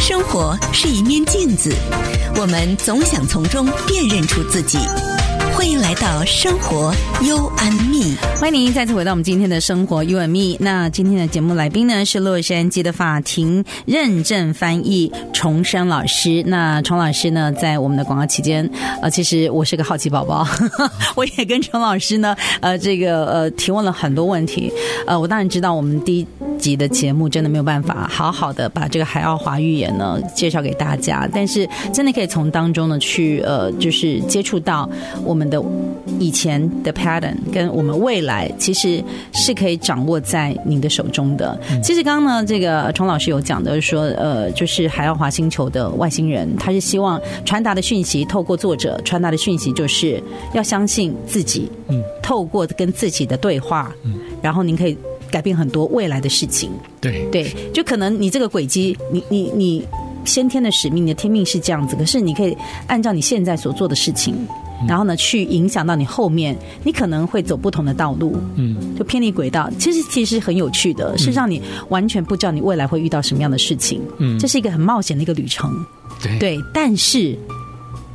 生活是一面镜子，我们总想从中辨认出自己。欢迎来到生活 You and Me，欢迎您再次回到我们今天的生活 You and Me。那今天的节目来宾呢是洛杉矶的法庭认证翻译重生老师。那重老师呢在我们的广告期间，呃，其实我是个好奇宝宝，我也跟重老师呢，呃，这个呃提问了很多问题。呃，我当然知道我们第一集的节目真的没有办法好好的把这个海奥华预言呢介绍给大家，但是真的可以从当中呢去呃就是接触到我们。的以前的 pattern 跟我们未来其实是可以掌握在您的手中的。其实刚刚呢，这个崇老师有讲的说，呃，就是海奥华星球的外星人，他是希望传达的讯息，透过作者传达的讯息，就是要相信自己。嗯，透过跟自己的对话，嗯，然后您可以改变很多未来的事情。对对，就可能你这个轨迹，你你你先天的使命，你的天命是这样子，可是你可以按照你现在所做的事情。然后呢，去影响到你后面，你可能会走不同的道路，嗯，就偏离轨道。其实其实很有趣的，是让你完全不知道你未来会遇到什么样的事情，嗯，这是一个很冒险的一个旅程，对。对。但是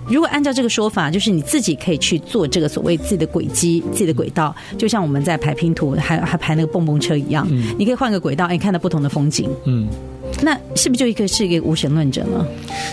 如果按照这个说法，就是你自己可以去做这个所谓自己的轨迹、自己的轨道，就像我们在排拼图，还还排那个蹦蹦车一样，嗯，你可以换个轨道，哎，看到不同的风景，嗯。那是不是就一个是一个无神论者呢？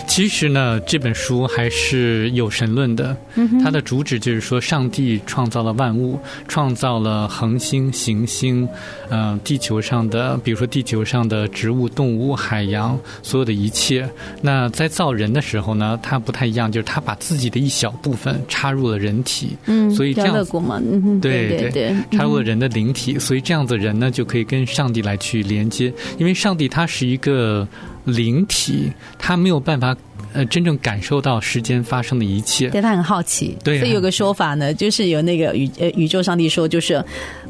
其实呢，这本书还是有神论的。嗯它的主旨就是说，上帝创造了万物，创造了恒星、行星，呃，地球上的，比如说地球上的植物、动物、海洋，所有的一切。那在造人的时候呢，它不太一样，就是它把自己的一小部分插入了人体，嗯，所以这样子嘛，嗯，对对对，插入了人的灵体，所以这样子人呢就可以跟上帝来去连接，因为上帝他是一个。个灵体，他没有办法呃真正感受到时间发生的一切，对他很好奇。对，所以有个说法呢，就是有那个宇呃宇宙上帝说，就是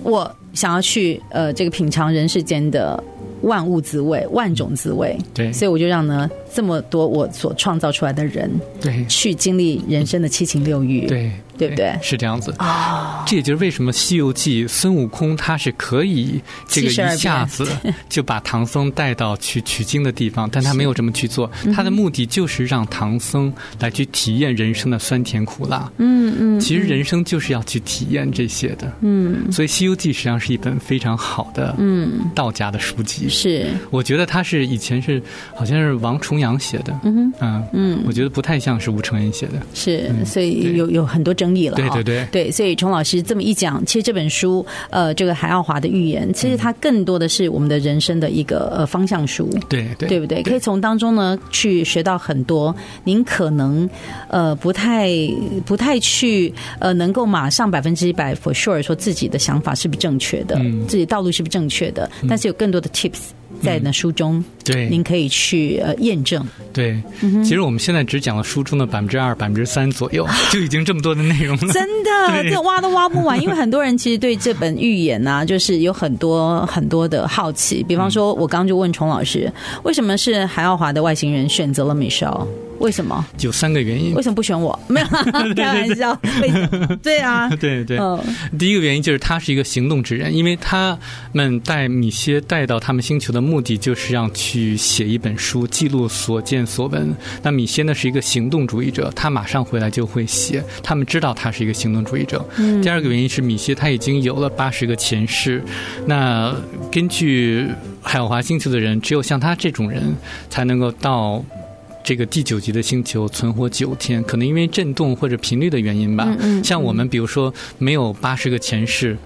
我想要去呃这个品尝人世间的万物滋味、万种滋味。对，所以我就让呢这么多我所创造出来的人，对，去经历人生的七情六欲。对。对不对？是这样子啊，这也就是为什么《西游记》孙悟空他是可以这个一下子 就把唐僧带到去取经的地方，但他没有这么去做。他的目的就是让唐僧来去体验人生的酸甜苦辣。嗯嗯，其实人生就是要去体验这些的。嗯，所以《西游记》实际上是一本非常好的嗯道家的书籍。是，我觉得他是以前是好像是王重阳写的。嗯嗯嗯，我觉得不太像是吴承恩写的。是，所以有有很多争议了，对对对，对，所以崇老师这么一讲，其实这本书，呃，这个海奥华的预言，其实它更多的是我们的人生的一个呃方向书，对对，对不对？可以从当中呢去学到很多，您可能呃不太不太去呃能够马上百分之一百 for sure 说自己的想法是不是正确的，嗯，自己道路是不是正确的，但是有更多的 tips。在那书中，嗯、对，您可以去呃验证。对，其实我们现在只讲了书中的百分之二、百分之三左右，就已经这么多的内容了。真的，这挖都挖不完，因为很多人其实对这本预言啊，就是有很多很多的好奇。比方说，我刚刚就问崇老师，为什么是韩耀华的外星人选择了 Michelle？为什么？有三个原因。为什么不选我？没有开玩笑。对啊，对对。第一个原因就是他是一个行动之人，因为他们带米歇带到他们星球的目的就是让去写一本书，记录所见所闻。那米歇呢是一个行动主义者，他马上回来就会写。他们知道他是一个行动主义者。第二个原因是米歇他已经有了八十个前世。那根据海奥华星球的人，只有像他这种人才能够到。这个第九级的星球存活九天，可能因为震动或者频率的原因吧。像我们，比如说没有八十个前世。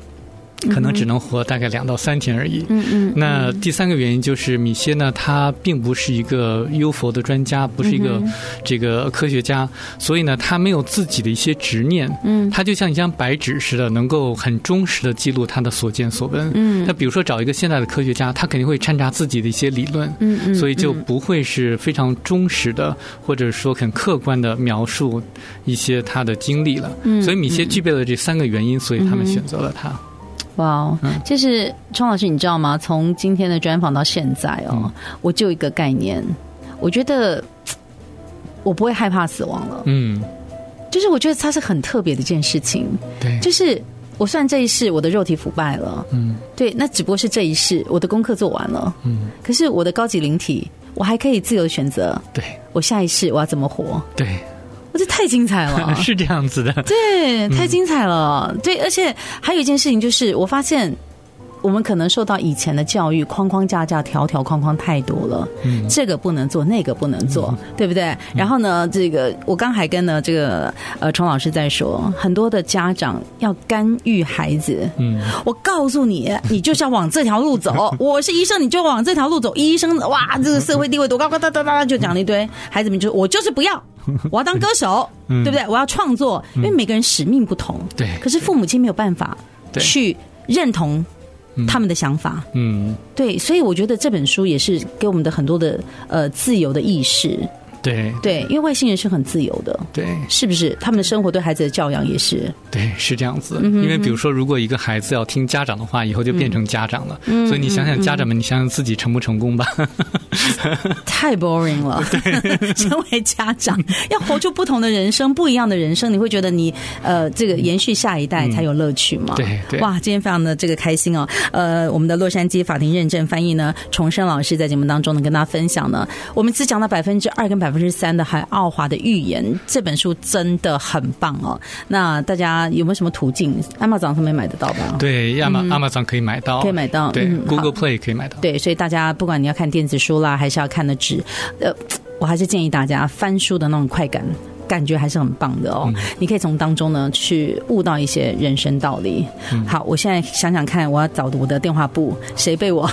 可能只能活大概两到三天而已。嗯嗯。那第三个原因就是米歇呢，他并不是一个幽佛的专家，不是一个这个科学家，所以呢，他没有自己的一些执念。嗯。他就像一张白纸似的，能够很忠实的记录他的所见所闻。嗯。那比如说找一个现代的科学家，他肯定会掺杂自己的一些理论。嗯嗯。所以就不会是非常忠实的，或者说很客观的描述一些他的经历了。嗯。所以米歇具备了这三个原因，所以他们选择了他。哇、wow，就是重老师，你知道吗？从今天的专访到现在哦，嗯、我就一个概念，我觉得我不会害怕死亡了。嗯，就是我觉得它是很特别的一件事情。对，就是我算这一世我的肉体腐败了。嗯，对，那只不过是这一世我的功课做完了。嗯，可是我的高级灵体。我还可以自由选择，对，我下一世我要怎么活？对，我这太精彩了，是这样子的，对，太精彩了，嗯、对，而且还有一件事情就是，我发现。我们可能受到以前的教育框框架架条条框框太多了，嗯，这个不能做，那个不能做，嗯、对不对？然后呢，这个我刚还跟呢这个呃崇老师在说，很多的家长要干预孩子，嗯，我告诉你，你就是要往这条路走。我是医生，你就往这条路走。医生哇，这个社会地位多高高哒哒哒就讲了一堆，孩子们就我就是不要，我要当歌手，对不对？我要创作，因为每个人使命不同，对。可是父母亲没有办法去认同。他们的想法，嗯，对，所以我觉得这本书也是给我们的很多的呃自由的意识。对对，因为外星人是很自由的，对，是不是？他们的生活对孩子的教养也是，对，是这样子。因为比如说，如果一个孩子要听家长的话，以后就变成家长了。所以你想想，家长们，你想想自己成不成功吧？太 boring 了。对，成为家长要活出不同的人生，不一样的人生，你会觉得你呃，这个延续下一代才有乐趣嘛？对对。哇，今天非常的这个开心哦。呃，我们的洛杉矶法庭认证翻译呢，重生老师在节目当中呢，跟大家分享呢，我们只讲到百分之二跟百分。百分之三的海奥华的预言这本书真的很棒哦。那大家有没有什么途径？Amazon 上面买得到吧？对，亚马 Amazon 可以买到，可以买到。对，Google Play 可以买到。对，所以大家不管你要看电子书啦，还是要看的纸，呃，我还是建议大家翻书的那种快感。感觉还是很棒的哦，嗯、你可以从当中呢去悟到一些人生道理。嗯、好，我现在想想看，我要找我的电话簿，谁被我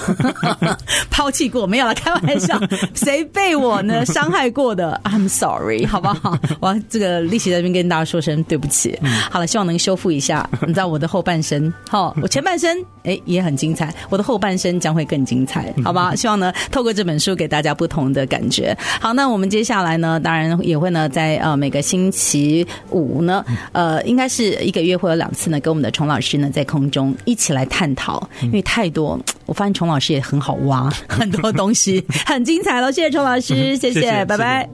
抛弃过？没有了，开玩笑，谁被我呢伤害过的？I'm sorry，好不好？我要这个立起在这边跟大家说声对不起。嗯、好了，希望能修复一下。你知道我的后半生，好，我前半生哎也很精彩，我的后半生将会更精彩，好吧？希望呢透过这本书给大家不同的感觉。好，那我们接下来呢，当然也会呢在呃。每个星期五呢，呃，应该是一个月会有两次呢，跟我们的崇老师呢在空中一起来探讨，因为太多，我发现崇老师也很好挖，很多东西 很精彩了。谢谢崇老师，谢谢，拜拜。